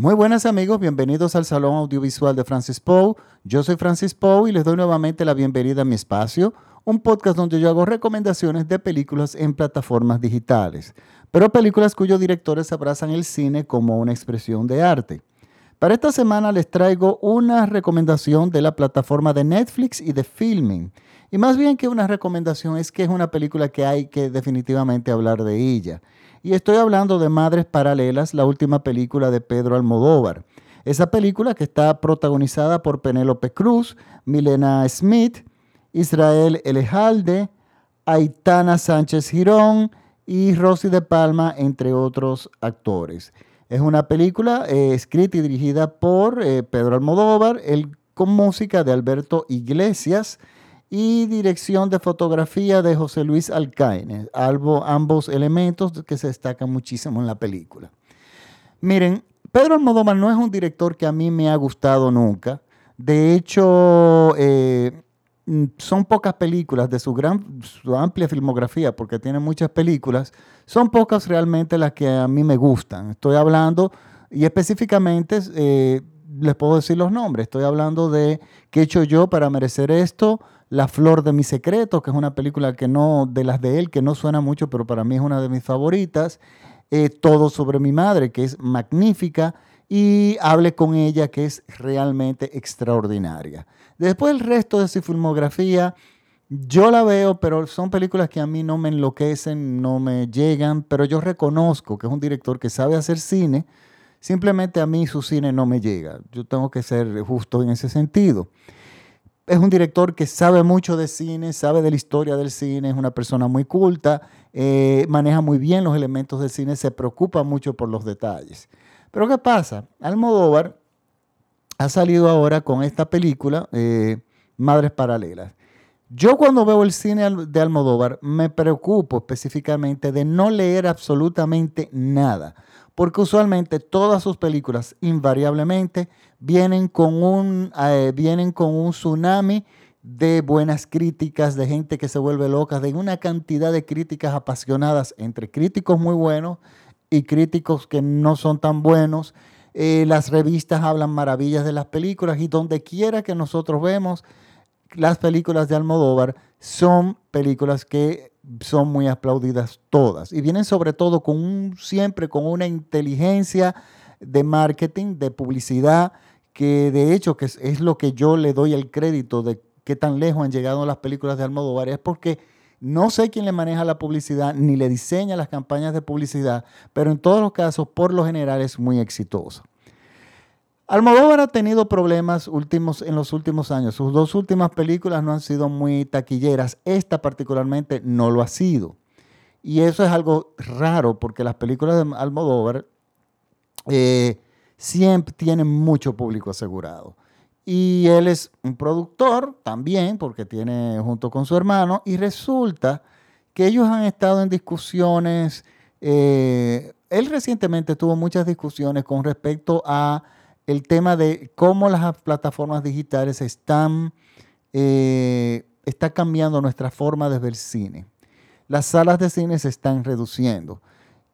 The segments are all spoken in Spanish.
Muy buenas amigos, bienvenidos al Salón Audiovisual de Francis Poe. Yo soy Francis Poe y les doy nuevamente la bienvenida a mi espacio, un podcast donde yo hago recomendaciones de películas en plataformas digitales, pero películas cuyos directores abrazan el cine como una expresión de arte. Para esta semana les traigo una recomendación de la plataforma de Netflix y de Filming. Y más bien que una recomendación es que es una película que hay que definitivamente hablar de ella. Y estoy hablando de Madres Paralelas, la última película de Pedro Almodóvar. Esa película que está protagonizada por Penélope Cruz, Milena Smith, Israel Elejalde, Aitana Sánchez Girón y Rosy de Palma, entre otros actores. Es una película eh, escrita y dirigida por eh, Pedro Almodóvar, con música de Alberto Iglesias y dirección de fotografía de José Luis Alcaine, ambos elementos que se destacan muchísimo en la película. Miren, Pedro Almodóvar no es un director que a mí me ha gustado nunca. De hecho, eh, son pocas películas de su, gran, su amplia filmografía, porque tiene muchas películas, son pocas realmente las que a mí me gustan. Estoy hablando, y específicamente eh, les puedo decir los nombres, estoy hablando de ¿Qué he hecho yo para merecer esto? La Flor de mi Secreto, que es una película que no, de las de él, que no suena mucho, pero para mí es una de mis favoritas. Eh, Todo sobre mi madre, que es magnífica. Y Hable con ella, que es realmente extraordinaria. Después el resto de su filmografía, yo la veo, pero son películas que a mí no me enloquecen, no me llegan, pero yo reconozco que es un director que sabe hacer cine. Simplemente a mí su cine no me llega. Yo tengo que ser justo en ese sentido es un director que sabe mucho de cine, sabe de la historia del cine, es una persona muy culta, eh, maneja muy bien los elementos del cine, se preocupa mucho por los detalles. Pero ¿qué pasa? Almodóvar ha salido ahora con esta película, eh, Madres Paralelas. Yo cuando veo el cine de Almodóvar me preocupo específicamente de no leer absolutamente nada porque usualmente todas sus películas invariablemente vienen con un, eh, vienen con un tsunami de buenas críticas, de gente que se vuelve loca, de una cantidad de críticas apasionadas entre críticos muy buenos y críticos que no son tan buenos. Eh, las revistas hablan maravillas de las películas y donde quiera que nosotros vemos las películas de Almodóvar son películas que son muy aplaudidas todas y vienen sobre todo con un, siempre con una inteligencia de marketing, de publicidad, que de hecho que es, lo que yo le doy el crédito de qué tan lejos han llegado las películas de Almodóvar, es porque no sé quién le maneja la publicidad ni le diseña las campañas de publicidad, pero en todos los casos, por lo general, es muy exitoso. Almodóvar ha tenido problemas últimos, en los últimos años. Sus dos últimas películas no han sido muy taquilleras. Esta particularmente no lo ha sido. Y eso es algo raro porque las películas de Almodóvar eh, siempre tienen mucho público asegurado. Y él es un productor también porque tiene junto con su hermano y resulta que ellos han estado en discusiones. Eh, él recientemente tuvo muchas discusiones con respecto a el tema de cómo las plataformas digitales están eh, cambiando nuestra forma de ver cine. Las salas de cine se están reduciendo.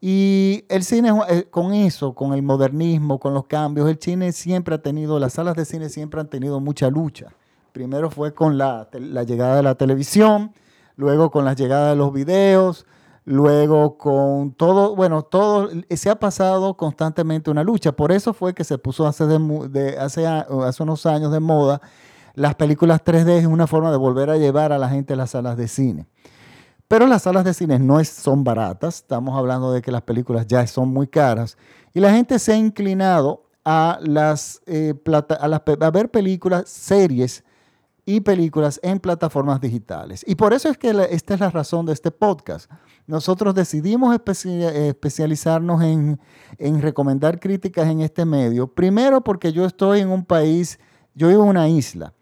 Y el cine, eh, con eso, con el modernismo, con los cambios, el cine siempre ha tenido, las salas de cine siempre han tenido mucha lucha. Primero fue con la, llegada de la televisión, luego con la llegada de los videos, Luego con todo, bueno, todo, se ha pasado constantemente una lucha. Por eso fue que se puso hace, de, hace unos años de moda las películas 3D es una forma de volver a llevar a la gente a las salas de cine. Pero las salas de cine no son baratas, estamos hablando de que las películas ya son muy caras y la gente se ha inclinado a, las, eh, a, ver películas, series y películas en plataformas digitales. Y por eso es que esta es la razón de este podcast. Nosotros decidimos especializarnos en, recomendar críticas en este medio. Primero porque yo estoy en un país, yo vivo en una isla.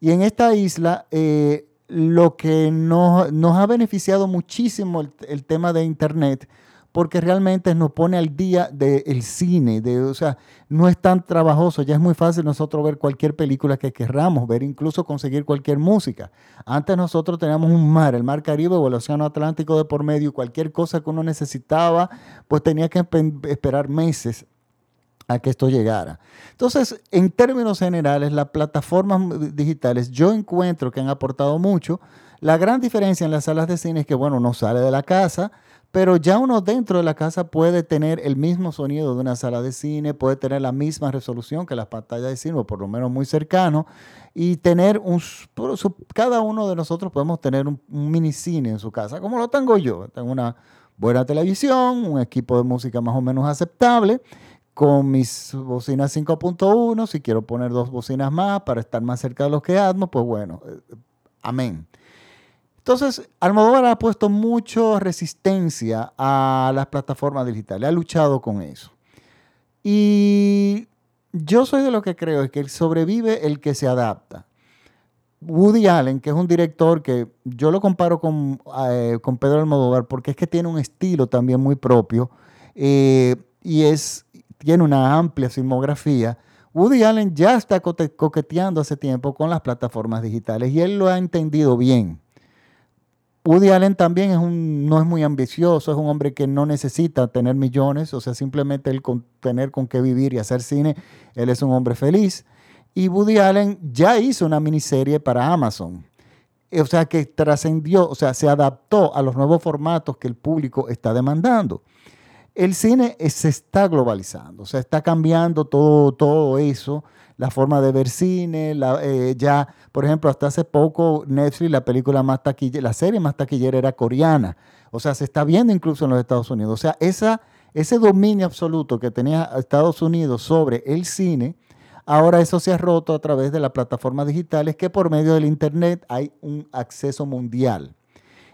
Y en esta isla eh, lo que nos, nos, ha beneficiado muchísimo el tema de Internet porque realmente nos pone al día del cine, de, o sea, no es tan trabajoso, ya es muy fácil nosotros ver cualquier película que querramos, ver incluso conseguir cualquier música. Antes nosotros teníamos un mar, el mar Caribe o el Océano Atlántico de por medio, cualquier cosa que uno necesitaba, pues tenía que esperar meses a que esto llegara. Entonces, en términos generales, las plataformas digitales yo encuentro que han aportado mucho. La gran diferencia en las salas de cine es que, bueno, no sale de la casa, pero ya uno dentro de la casa puede tener el mismo sonido de una sala de cine, puede tener la misma resolución que las pantallas de cine, o por lo menos muy cercano, y tener un... Cada uno de nosotros podemos tener un mini cine en su casa, como lo tengo yo. Tengo una buena televisión, un equipo de música más o menos aceptable, con mis bocinas 5.1, si quiero poner dos bocinas más para estar más cerca de los que Atmos, pues bueno, eh, amén. Entonces, Almodóvar ha puesto mucha resistencia a las plataformas digitales, ha luchado con eso. Y yo soy de lo que creo es que sobrevive el que se adapta. Woody Allen, que es un director que yo lo comparo con, eh, con Pedro Almodóvar porque es que tiene un estilo también muy propio eh, y es, tiene una amplia filmografía. Woody Allen ya está coqueteando hace tiempo con las plataformas digitales y él lo ha entendido bien. Woody Allen también es un, no es muy ambicioso, es un hombre que no necesita tener millones, o sea, simplemente el tener con qué vivir y hacer cine, él es un hombre feliz. Y Woody Allen ya hizo una miniserie para Amazon, o sea, que trascendió, o sea, se adaptó a los nuevos formatos que el público está demandando. El cine se está globalizando, o sea, está cambiando todo, todo eso la forma de ver cine, eh, ya, por ejemplo, hasta hace poco Netflix, la película más taquillera, la serie más taquillera era coreana. O sea, se está viendo incluso en los Estados Unidos. O sea, ese dominio absoluto que tenía Estados Unidos sobre el cine, ahora eso se ha roto a través de las plataformas digitales que por medio del Internet hay un acceso mundial.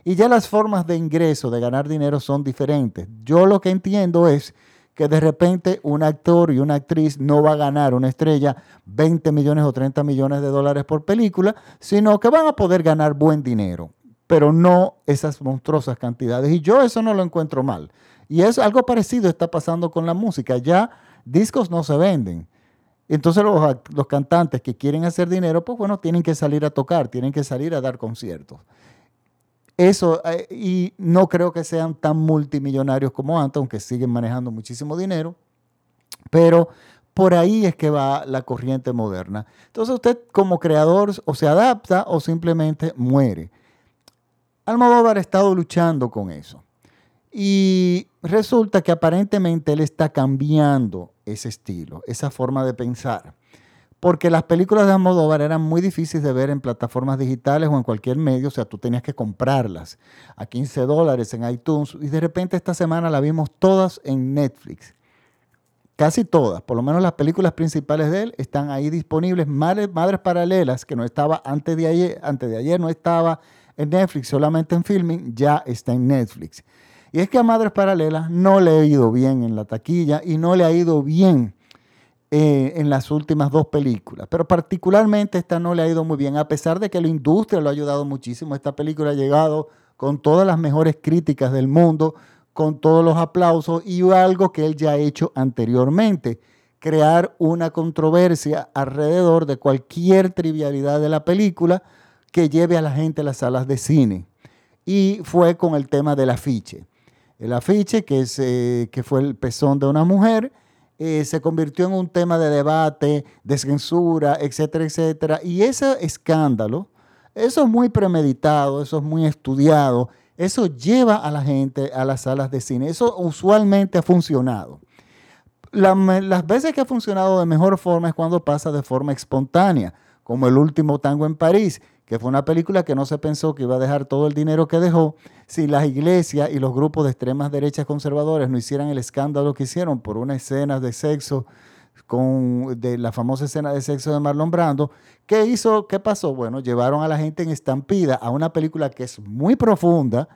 Y ya las formas de ingreso, de ganar dinero son diferentes. Yo lo que entiendo es que de repente un actor y una actriz no va a ganar una estrella 20 millones o 30 millones de dólares por película, sino que van a poder ganar buen dinero, pero no esas monstruosas cantidades. Y yo eso no lo encuentro mal. Y es algo parecido está pasando con la música. Ya discos no se venden. Entonces los, los cantantes que quieren hacer dinero, pues bueno, tienen que salir a tocar, tienen que salir a dar conciertos. Eso, eh, y no creo que sean tan multimillonarios como antes, aunque siguen manejando muchísimo dinero, pero por ahí es que va la corriente moderna. Entonces usted como creador o se adapta o simplemente muere. Almodóvar ha estado luchando con eso. Y resulta que aparentemente él está cambiando ese estilo, esa forma de pensar porque las películas de Almodóvar eran muy difíciles de ver en plataformas digitales o en cualquier medio, o sea, tú tenías que comprarlas a 15 dólares en iTunes y de repente esta semana la vimos todas en Netflix. Casi todas, por lo menos las películas principales de él están ahí disponibles. Madres, Madres Paralelas, que no estaba antes de ayer, antes de ayer no estaba en Netflix, solamente en filming, ya está en Netflix. Y es que a Madres Paralelas no le ha ido bien en la taquilla y no le ha ido bien eh, en las últimas dos películas, pero particularmente esta no le ha ido muy bien, a pesar de que la industria lo ha ayudado muchísimo. Esta película ha llegado con todas las mejores críticas del mundo, con todos los aplausos y algo que él ya ha hecho anteriormente, crear una controversia alrededor de cualquier trivialidad de la película que lleve a la gente a las salas de cine. Y fue con el tema del afiche. El afiche, que, es, eh, que fue el pezón de una mujer, eh, se convirtió en un tema de debate, de censura, etcétera, etcétera. Y ese escándalo, eso es muy premeditado, eso es muy estudiado, eso lleva a la gente a las salas de cine. Eso usualmente ha funcionado. las veces que ha funcionado de mejor forma es cuando pasa de forma espontánea, como el último tango en París, que fue una película que no se pensó que iba a dejar todo el dinero que dejó si las iglesias y los grupos de extremas derechas conservadores no hicieran el escándalo que hicieron por una escena de sexo con de la famosa escena de sexo de Marlon Brando, ¿qué hizo? ¿Qué pasó? Bueno, llevaron a la gente en estampida a una película que es muy profunda,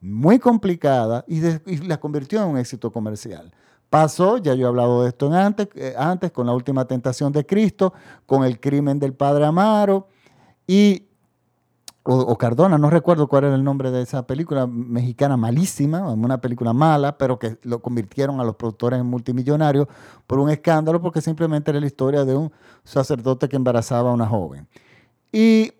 muy complicada y, la convirtió en un éxito comercial. Pasó, ya yo he hablado de esto antes, eh, antes, con la última tentación de Cristo, con el crimen del Padre Amaro, y o, Cardona, no recuerdo cuál era el nombre de esa película mexicana malísima, una película mala, pero que lo convirtieron a los productores en multimillonarios por un escándalo, porque simplemente era la historia de un sacerdote que embarazaba a una joven. Y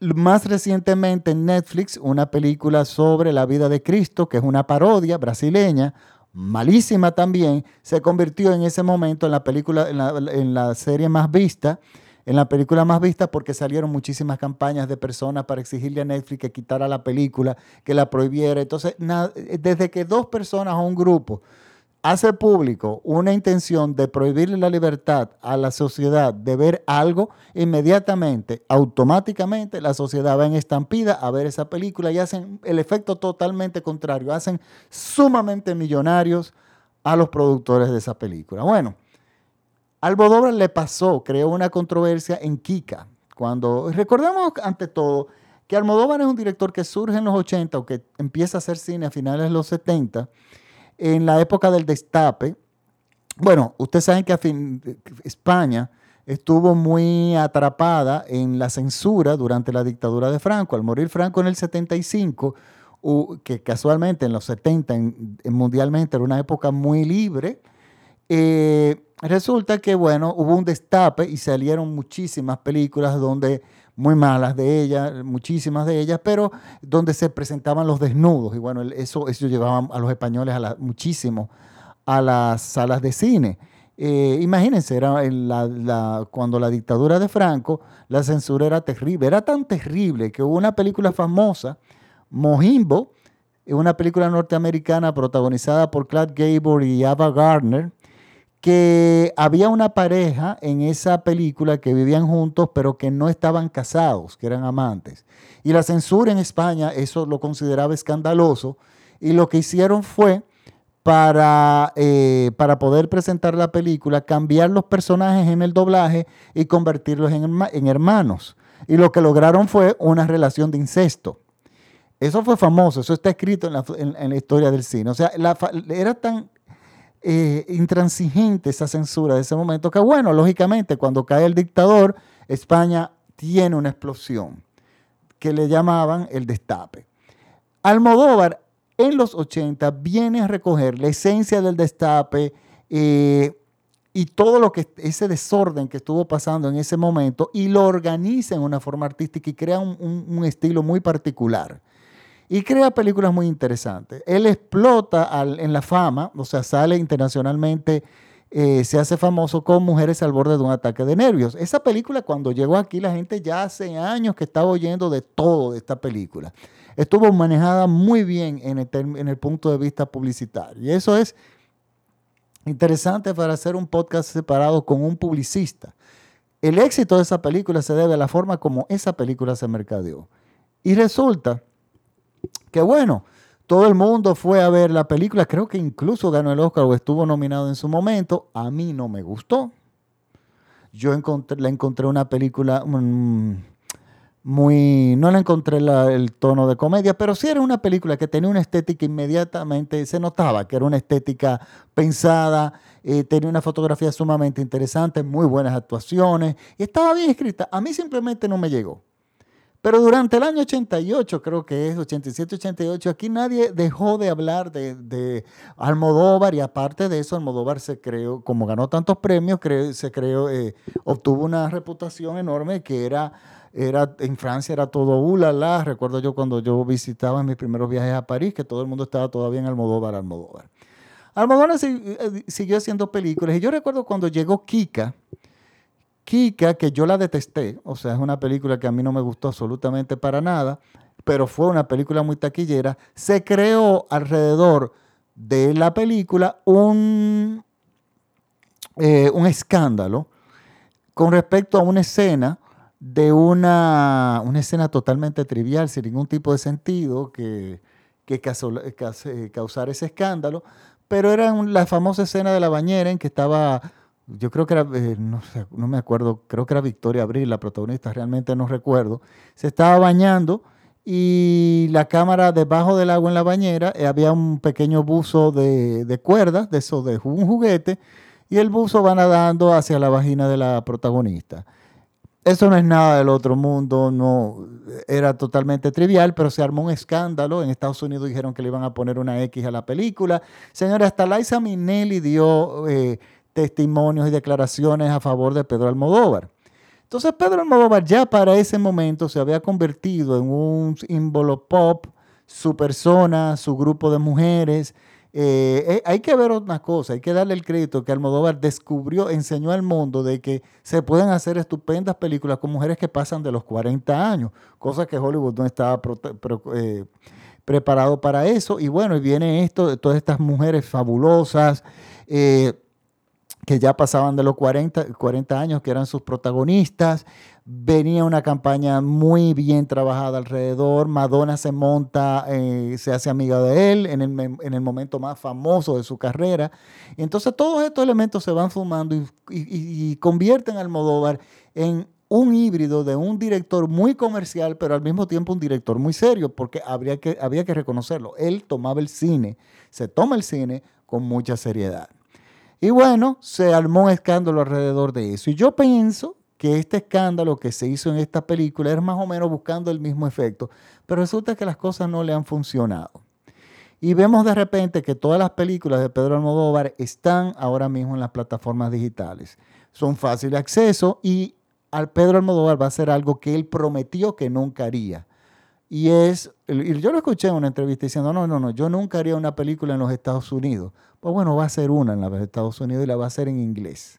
más recientemente en Netflix, una película sobre la vida de Cristo, que es una parodia brasileña, malísima también, se convirtió en ese momento en la película, en la, serie más vista, en la película más vista porque salieron muchísimas campañas de personas para exigirle a Netflix que quitara la película, que la prohibiera. Entonces, desde que dos personas o un grupo hace público una intención de prohibirle la libertad a la sociedad de ver algo, inmediatamente, automáticamente, la sociedad va en estampida a ver esa película y hacen el efecto totalmente contrario, hacen sumamente millonarios a los productores de esa película. Bueno, Almodóvar le pasó, creó una controversia en Kika, cuando, recordemos ante todo, que Almodóvar es un director que surge en los 80 o que empieza a hacer cine a finales de los 70, en la época del destape, bueno, ustedes saben que España estuvo muy atrapada en la censura durante la dictadura de Franco. Al morir Franco en el 75, que casualmente en los 70 mundialmente era una época muy libre, eh, resulta que, bueno, hubo un destape y salieron muchísimas películas donde muy malas de ellas, muchísimas de ellas, pero donde se presentaban los desnudos. Y bueno, eso, eso llevaba a los españoles a muchísimo a las salas de cine. Eh, imagínense, era cuando la dictadura de Franco, la censura era terrible. Era tan terrible que hubo una película famosa, Mojimbo, una película norteamericana protagonizada por Clark Gable y Ava Gardner, que había una pareja en esa película que vivían juntos, pero que no estaban casados, que eran amantes. Y la censura en España eso lo consideraba escandaloso, y lo que hicieron fue, para, eh, para poder presentar la película, cambiar los personajes en el doblaje y convertirlos en, hermanos. Y lo que lograron fue una relación de incesto. Eso fue famoso, eso está escrito en la, historia del cine. O sea, era tan eh, intransigente esa censura de ese momento, que bueno, lógicamente cuando cae el dictador, España tiene una explosión que le llamaban el destape. Almodóvar en los 80 viene a recoger la esencia del destape eh, y todo lo que ese desorden que estuvo pasando en ese momento y lo organiza en una forma artística y crea un estilo muy particular y crea películas muy interesantes. Él explota en la fama, o sea, sale internacionalmente, eh, se hace famoso con Mujeres al borde de un ataque de nervios. Esa película, cuando llegó aquí, la gente ya hace años que estaba oyendo de todo de esta película. Estuvo manejada muy bien en el, en el punto de vista publicitario. Y eso es interesante para hacer un podcast separado con un publicista. El éxito de esa película se debe a la forma como esa película se mercadeó. Y resulta que bueno, todo el mundo fue a ver la película, creo que incluso ganó el Oscar o estuvo nominado en su momento. A mí no me gustó. Yo encontré, la encontré una película mm, muy... No la encontré el tono de comedia, pero sí era una película que tenía una estética inmediatamente, se notaba que era una estética pensada, eh, tenía una fotografía sumamente interesante, muy buenas actuaciones, y estaba bien escrita. A mí simplemente no me llegó. Pero durante el año 88, creo que es 87, 88, aquí nadie dejó de hablar de, Almodóvar y aparte de eso, Almodóvar se creó, como ganó tantos premios, se creó, eh, obtuvo una reputación enorme que era, era, en Francia era todo ulala. Recuerdo yo cuando yo visitaba mis primeros viajes a París, que todo el mundo estaba todavía en Almodóvar, Almodóvar. Almodóvar eh, siguió haciendo películas y yo recuerdo cuando llegó Kika, Kika, que yo la detesté, o sea, es una película que a mí no me gustó absolutamente para nada, pero fue una película muy taquillera, se creó alrededor de la película un, eh, un escándalo con respecto a una escena de una, una, escena totalmente trivial, sin ningún tipo de sentido, que, que causara ese escándalo, pero era la famosa escena de la bañera en que estaba yo creo que era, eh, no, me acuerdo, creo que era Victoria Abril, la protagonista, realmente no recuerdo, se estaba bañando y la cámara debajo del agua en la bañera, eh, había un pequeño buzo de, de cuerdas, de eso, de un juguete, y el buzo va nadando hacia la vagina de la protagonista. Eso no es nada del otro mundo, no era totalmente trivial, pero se armó un escándalo. En Estados Unidos dijeron que le iban a poner una X a la película. Señora, hasta Liza Minnelli dio eh, testimonios y declaraciones a favor de Pedro Almodóvar. Entonces Pedro Almodóvar ya para ese momento se había convertido en un símbolo pop, su persona, su grupo de mujeres, Eh, eh, hay que ver otra cosa, hay que darle el crédito que Almodóvar descubrió, enseñó al mundo de que se pueden hacer estupendas películas con mujeres que pasan de los 40 años, cosa que Hollywood no estaba eh, preparado para eso. Y bueno, y viene esto de todas estas mujeres fabulosas que ya pasaban de los 40, 40 años, que eran sus protagonistas. Venía una campaña muy bien trabajada alrededor. Madonna se monta, eh, se hace amiga de él en el, momento más famoso de su carrera. Y entonces todos estos elementos se van fumando y, convierten al Almodóvar en un híbrido de un director muy comercial, pero al mismo tiempo un director muy serio, porque habría que, había que reconocerlo. Él tomaba el cine, se toma el cine con mucha seriedad. Y bueno, se armó un escándalo alrededor de eso. Y yo pienso que este escándalo que se hizo en esta película es más o menos buscando el mismo efecto, pero resulta que las cosas no le han funcionado. Y vemos de repente que todas las películas de Pedro Almodóvar están ahora mismo en las plataformas digitales. Son fácil de acceso y al Pedro Almodóvar va a hacer algo que él prometió que nunca haría. Y es, y yo lo escuché en una entrevista diciendo, no, no, no, yo nunca haría una película en los Estados Unidos. Pues bueno, va a ser una en los Estados Unidos y la va a hacer en inglés.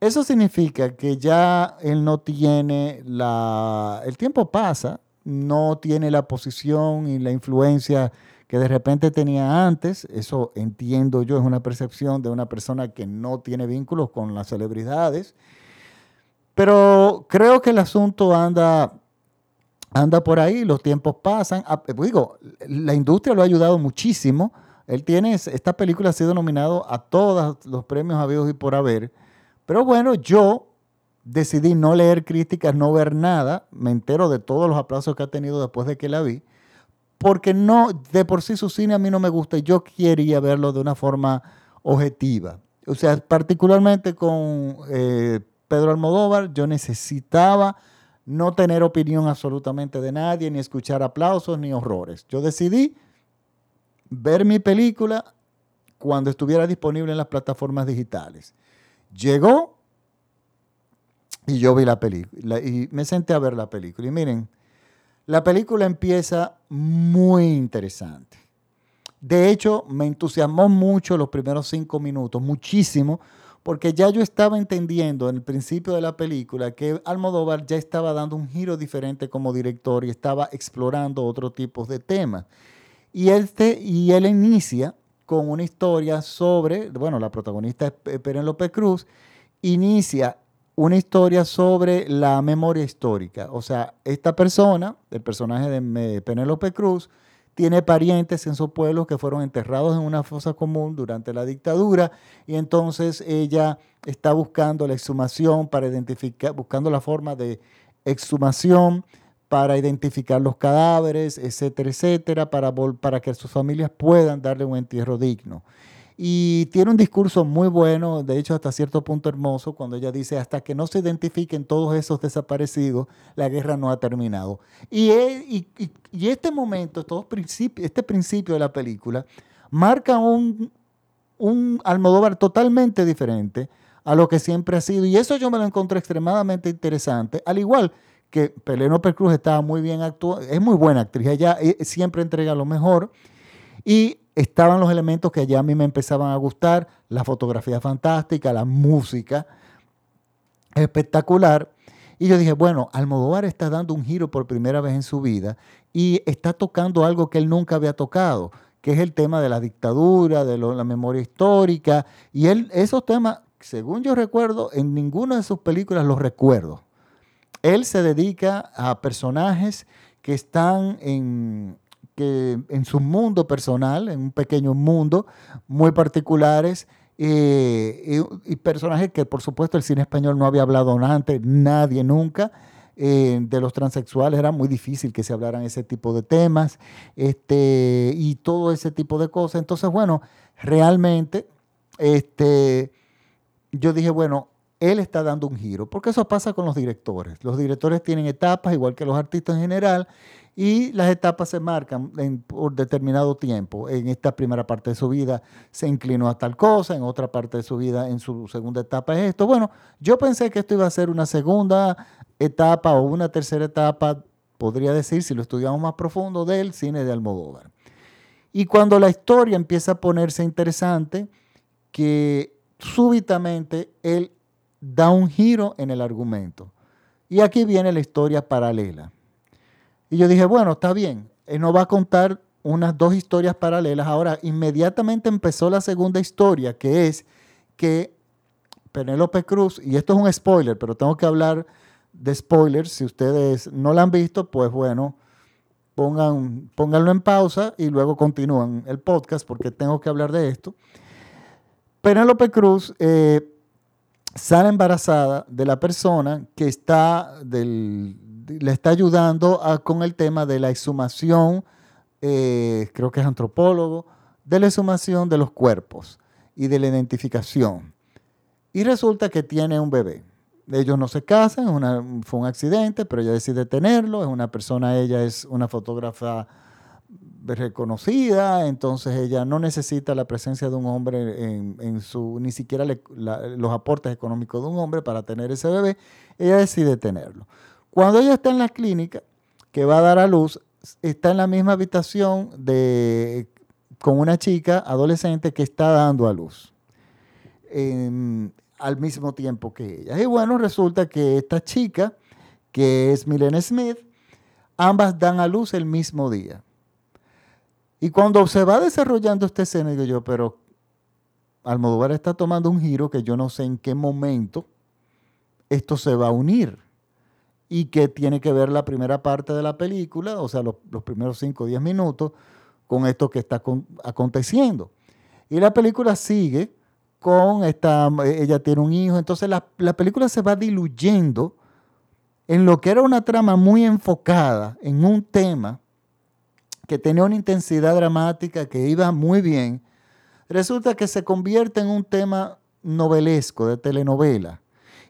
Eso significa que ya él no tiene la... El tiempo pasa, no tiene la posición y la influencia que de repente tenía antes. Eso entiendo yo, es una percepción de una persona que no tiene vínculos con las celebridades. Pero creo que el asunto anda anda por ahí, los tiempos pasan. Ah, pues digo, la industria lo ha ayudado muchísimo. Él tiene, esta película ha sido nominado a todos los premios habidos y por haber. Pero bueno, yo decidí no leer críticas, no ver nada. Me entero de todos los aplausos que ha tenido después de que la vi. Porque no, de por sí su cine a mí no me gusta y yo quería verlo de una forma objetiva. O sea, particularmente con eh, Pedro Almodóvar, yo necesitaba no tener opinión absolutamente de nadie, ni escuchar aplausos ni horrores. Yo decidí ver mi película cuando estuviera disponible en las plataformas digitales. Llegó y yo vi la película y me senté a ver la película. Y miren, la película empieza muy interesante. De hecho, me entusiasmó mucho los primeros cinco minutos, muchísimo, porque ya yo estaba entendiendo en el principio de la película que Almodóvar ya estaba dando un giro diferente como director y estaba explorando otro tipo de temas. Y, este, y él inicia con una historia sobre, bueno, la protagonista es Penélope Cruz, inicia una historia sobre la memoria histórica. O sea, esta persona, el personaje de Penélope Cruz, tiene parientes en su pueblo que fueron enterrados en una fosa común durante la dictadura y entonces ella está buscando la exhumación para identificar, buscando la forma de exhumación para identificar los cadáveres, etcétera, etcétera, para, para que sus familias puedan darle un entierro digno. Y tiene un discurso muy bueno, de hecho hasta cierto punto hermoso, cuando ella dice, hasta que no se identifiquen todos esos desaparecidos, la guerra no ha terminado. Y, y, este momento, todo este principio de la película, marca un, un Almodóvar totalmente diferente a lo que siempre ha sido. Y eso yo me lo encontré extremadamente interesante, al igual que Penélope Cruz estaba muy bien actuada, es muy buena actriz, ella eh, siempre entrega lo mejor. Y estaban los elementos que ya a mí me empezaban a gustar, la fotografía fantástica, la música espectacular. Y yo dije, bueno, Almodóvar está dando un giro por primera vez en su vida y está tocando algo que él nunca había tocado, que es el tema de la dictadura, de la memoria histórica. Y él, esos temas, según yo recuerdo, en ninguna de sus películas los recuerdo. Él se dedica a personajes que están en, en su mundo personal, en un pequeño mundo, muy particulares, eh, y, personajes que por supuesto el cine español no había hablado antes, nadie nunca. Eh, de los transexuales era muy difícil que se hablaran ese tipo de temas este, y todo ese tipo de cosas. Entonces, bueno, realmente este, yo dije, bueno, él está dando un giro, porque eso pasa con los directores. Los directores tienen etapas, igual que los artistas en general, y las etapas se marcan por determinado tiempo. En esta primera parte de su vida se inclinó a tal cosa, en otra parte de su vida, en su segunda etapa es esto. Bueno, yo pensé que esto iba a ser una segunda etapa o una tercera etapa, podría decir, si lo estudiamos más profundo, del cine de Almodóvar. Y cuando la historia empieza a ponerse interesante, que súbitamente él da un giro en el argumento. Y aquí viene la historia paralela. Y yo dije, bueno, está bien, él nos va a contar unas dos historias paralelas. Ahora, inmediatamente empezó la segunda historia, que es que Penélope Cruz, y esto es un spoiler, pero tengo que hablar de spoilers. Si ustedes no la han visto, pues bueno, pongan, pónganlo en pausa y luego continúan el podcast porque tengo que hablar de esto. Penélope Cruz eh, sale embarazada de la persona que está le está ayudando con el tema de la exhumación, eh, creo que es antropólogo, de la exhumación de los cuerpos y de la identificación. Y resulta que tiene un bebé. Ellos no se casan, fue un accidente, pero ella decide tenerlo. Es una persona, ella es una fotógrafa reconocida, entonces ella no necesita la presencia de un hombre en, su, ni siquiera los aportes económicos de un hombre para tener ese bebé, ella decide tenerlo. Cuando ella está en la clínica, que va a dar a luz, está en la misma habitación de, con una chica adolescente que está dando a luz al mismo tiempo que ella. Y bueno, resulta que esta chica, que es Milena Smith, ambas dan a luz el mismo día. Y cuando se va desarrollando esta escena, digo yo, pero Almodóvar está tomando un giro que yo no sé en qué momento esto se va a unir y que tiene que ver la primera parte de la película, o sea, los, primeros 5 o 10 minutos, con esto que está aconteciendo. Y la película sigue con esta, ella tiene un hijo, entonces la, la película se va diluyendo en lo que era una trama muy enfocada en un tema que tenía una intensidad dramática que iba muy bien, resulta que se convierte en un tema novelesco, de telenovela.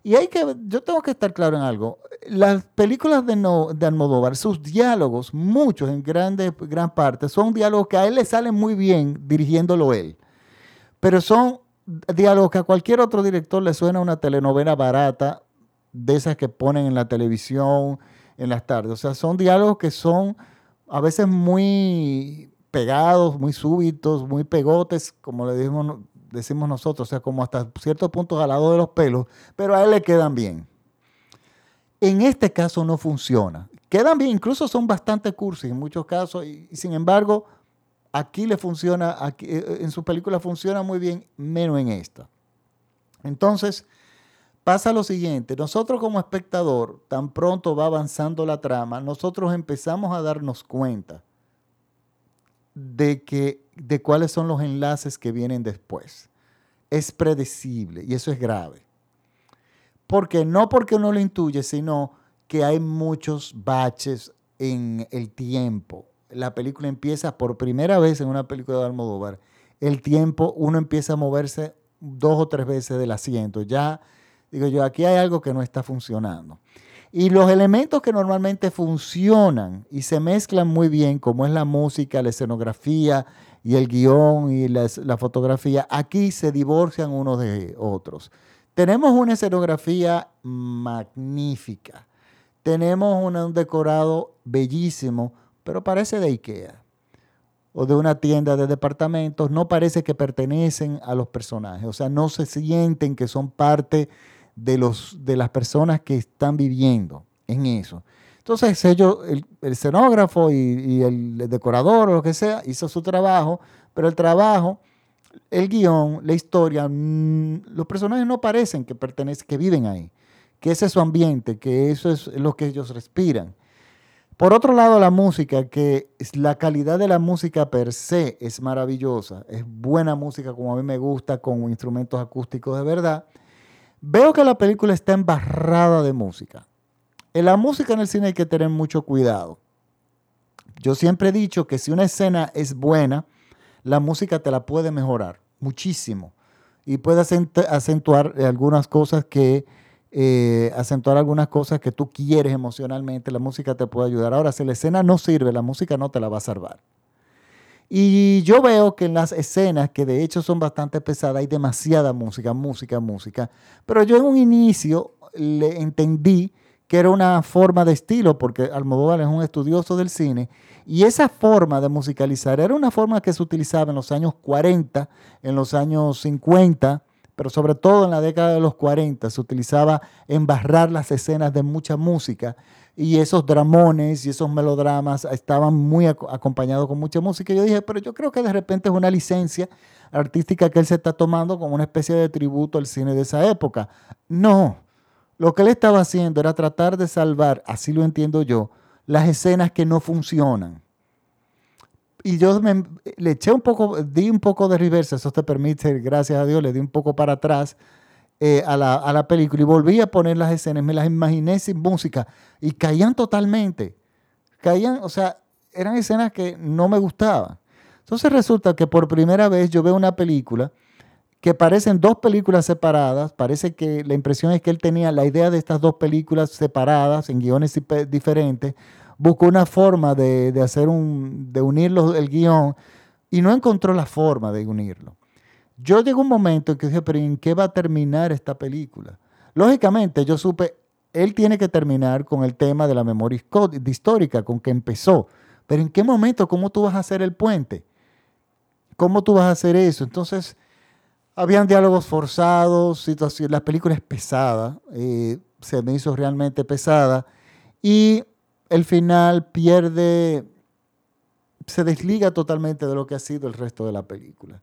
Y hay que, yo tengo que estar claro en algo. Las películas de, de Almodóvar, sus diálogos, muchos, en grande, gran parte, son diálogos que a él le salen muy bien dirigiéndolo él. Pero son diálogos que a cualquier otro director le suena una telenovela barata, de esas que ponen en la televisión en las tardes. O sea, son diálogos que son a veces muy pegados, muy súbitos, muy pegotes, como le decimos, decimos nosotros, o sea, como hasta ciertos puntos lado de los pelos, pero a él le quedan bien. En este caso no funciona. Quedan bien, incluso son bastante cursis en muchos casos, y, sin embargo, aquí le funciona, aquí, eh, en su película funciona muy bien, menos en esta. Entonces, pasa lo siguiente, nosotros como espectador, tan pronto va avanzando la trama, nosotros empezamos a darnos cuenta de, que, de cuáles son los enlaces que vienen después. Es predecible y eso es grave. Porque no porque uno lo intuye, sino que hay muchos baches en el tiempo. La película empieza por primera vez en una película de Almodóvar. El tiempo, uno empieza a moverse dos o tres veces del asiento. Ya Digo yo, aquí hay algo que no está funcionando. Y los elementos que normalmente funcionan y se mezclan muy bien, como es la música, la escenografía y el guion y la, fotografía, aquí se divorcian unos de otros. Tenemos una escenografía magnífica. Tenemos un decorado bellísimo, pero parece de Ikea o de una tienda de departamentos. No parece que pertenecen a los personajes. O sea, no se sienten que son parte de, los, de las personas que están viviendo en eso. Entonces ellos, el, escenógrafo y, el decorador o lo que sea, hizo su trabajo, pero el trabajo, el guion, la historia, mm, los personajes no parecen que pertenecen, que viven ahí, que ese es su ambiente, que eso es lo que ellos respiran. Por otro lado, la música, que la calidad de la música per se es maravillosa, es buena música como a mí me gusta, con instrumentos acústicos de verdad. Veo que la película está embarrada de música. En la música en el cine hay que tener mucho cuidado. Yo siempre he dicho que si una escena es buena, la música te la puede mejorar muchísimo y puede acentuar algunas cosas que eh, acentuar algunas cosas que tú quieres emocionalmente. La música te puede ayudar. Ahora, si la escena no sirve, la música no te la va a salvar. Y yo veo que en las escenas, que de hecho son bastante pesadas, hay demasiada música, música, música. Pero yo en un inicio le entendí que era una forma de estilo, porque Almodóvar es un estudioso del cine, y esa forma de musicalizar era una forma que se utilizaba en los años 40, en los años 50, pero sobre todo en la década de los 40 se utilizaba embarrar las escenas de mucha música y esos dramones y esos melodramas estaban muy acompañados con mucha música. Y yo dije, pero yo creo que de repente es una licencia artística que él se está tomando como una especie de tributo al cine de esa época. No, lo que él estaba haciendo era tratar de salvar, así lo entiendo yo, las escenas que no funcionan. Y yo me, le eché un poco, di un poco de reversa, eso te permite, gracias a Dios, le di un poco para atrás eh, a, la, a la película y volví a poner las escenas, me las imaginé sin música y caían totalmente. Caían, o sea, eran escenas que no me gustaban. Entonces resulta que por primera vez yo veo una película que parecen dos películas separadas, parece que la impresión es que él tenía la idea de estas dos películas separadas en guiones diferentes, buscó una forma de, hacer un, de unirlo el guion y no encontró la forma de unirlo. Yo llegó un momento en que dije, pero ¿en qué va a terminar esta película? Lógicamente yo supe, él tiene que terminar con el tema de la memoria histórica, con que empezó. Pero ¿en qué momento? ¿Cómo tú vas a hacer el puente? ¿Cómo tú vas a hacer eso? Entonces, habían diálogos forzados, situaciones, la película es pesada, eh, se me hizo realmente pesada y el final pierde, se desliga totalmente de lo que ha sido el resto de la película.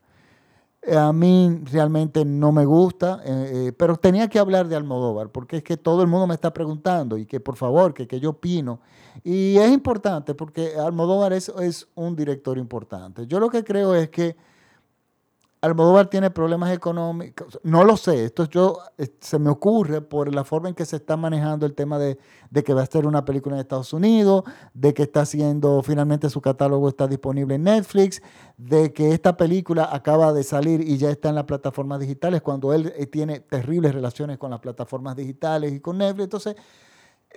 A mí realmente no me gusta, eh, eh, pero tenía que hablar de Almodóvar, porque es que todo el mundo me está preguntando y que por favor, que, que yo opino. Y es importante porque Almodóvar es un director importante. Yo lo que creo es que Almodóvar tiene problemas económicos, no lo sé, esto yo, eh, se me ocurre por la forma en que se está manejando el tema de, que va a ser una película en Estados Unidos, de que está haciendo, finalmente su catálogo está disponible en Netflix, de que esta película acaba de salir y ya está en las plataformas digitales, cuando él eh, tiene terribles relaciones con las plataformas digitales y con Netflix. Entonces,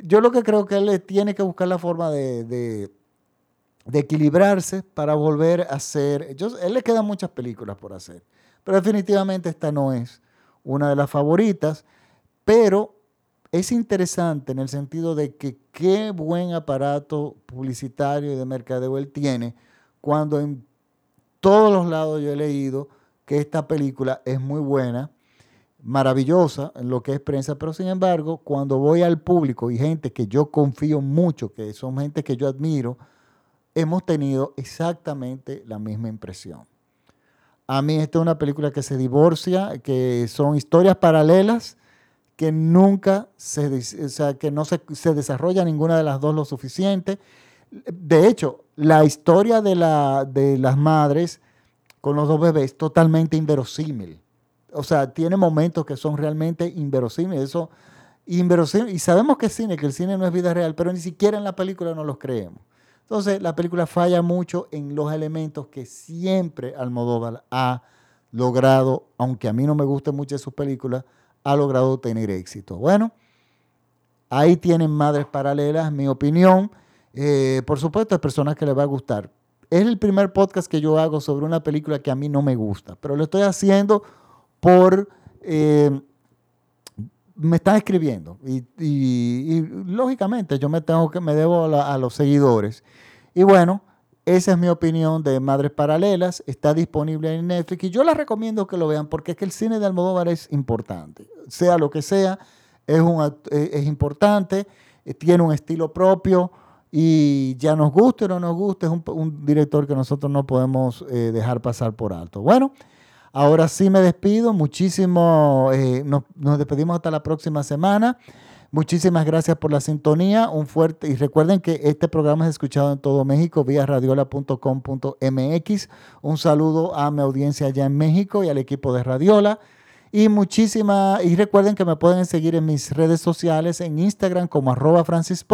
yo lo que creo que él tiene que buscar la forma de de equilibrarse para volver a hacer. Yo, él le quedan muchas películas por hacer, pero definitivamente esta no es una de las favoritas, pero es interesante en el sentido de que qué buen aparato publicitario y de mercadeo él tiene cuando en todos los lados yo he leído que esta película es muy buena, maravillosa en lo que es prensa, pero sin embargo, cuando voy al público y gente que yo confío mucho, que son gente que yo admiro, hemos tenido exactamente la misma impresión. A mí esta es una película que se divorcia, que son historias paralelas que nunca se, o sea, que no se, desarrolla ninguna de las dos lo suficiente. De hecho, la historia de, la, de las madres con los dos bebés totalmente inverosímil. O sea, tiene momentos que son realmente inverosímiles. Eso, inverosímil. Y sabemos que es cine, que el cine no es vida real, pero ni siquiera en la película no los creemos. Entonces, la película falla mucho en los elementos que siempre Almodóvar ha logrado, aunque a mí no me guste mucho sus películas, ha logrado tener éxito. Bueno, ahí tienen Madres Paralelas, mi opinión. Eh, por supuesto, hay personas que les va a gustar. Es el primer podcast que yo hago sobre una película que a mí no me gusta, pero lo estoy haciendo por... Eh, me están escribiendo. Y, lógicamente yo me tengo que me debo a, los seguidores. Y bueno esa es mi opinión de Madres Paralelas. Está disponible en Netflix y yo la recomiendo que lo vean porque es que el cine de Almodóvar es importante. Sea lo que sea es un es importante eh, tiene un estilo propio y ya nos guste o no nos guste es un, director que nosotros no podemos eh, dejar pasar por alto. Bueno Ahora sí me despido, muchísimo, eh, nos, despedimos hasta la próxima semana. Muchísimas gracias por la sintonía, un fuerte y recuerden que este programa es escuchado en todo México vía radiola.com.mx. Un saludo a mi audiencia allá en México y al equipo de Radiola. Y muchísimas, y recuerden que me pueden seguir en mis redes sociales, en Instagram como arroba Francis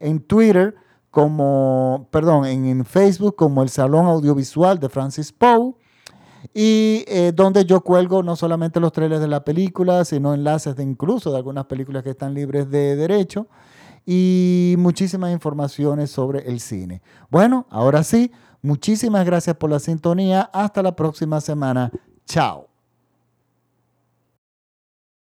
en Twitter como, perdón, en, en Facebook como el Salón Audiovisual de Francis Poe y eh, donde yo cuelgo no solamente los trailers de la película, sino enlaces de incluso de algunas películas que están libres de derecho y muchísimas informaciones sobre el cine. Bueno, ahora sí, muchísimas gracias por la sintonía. Hasta la próxima semana. Chao.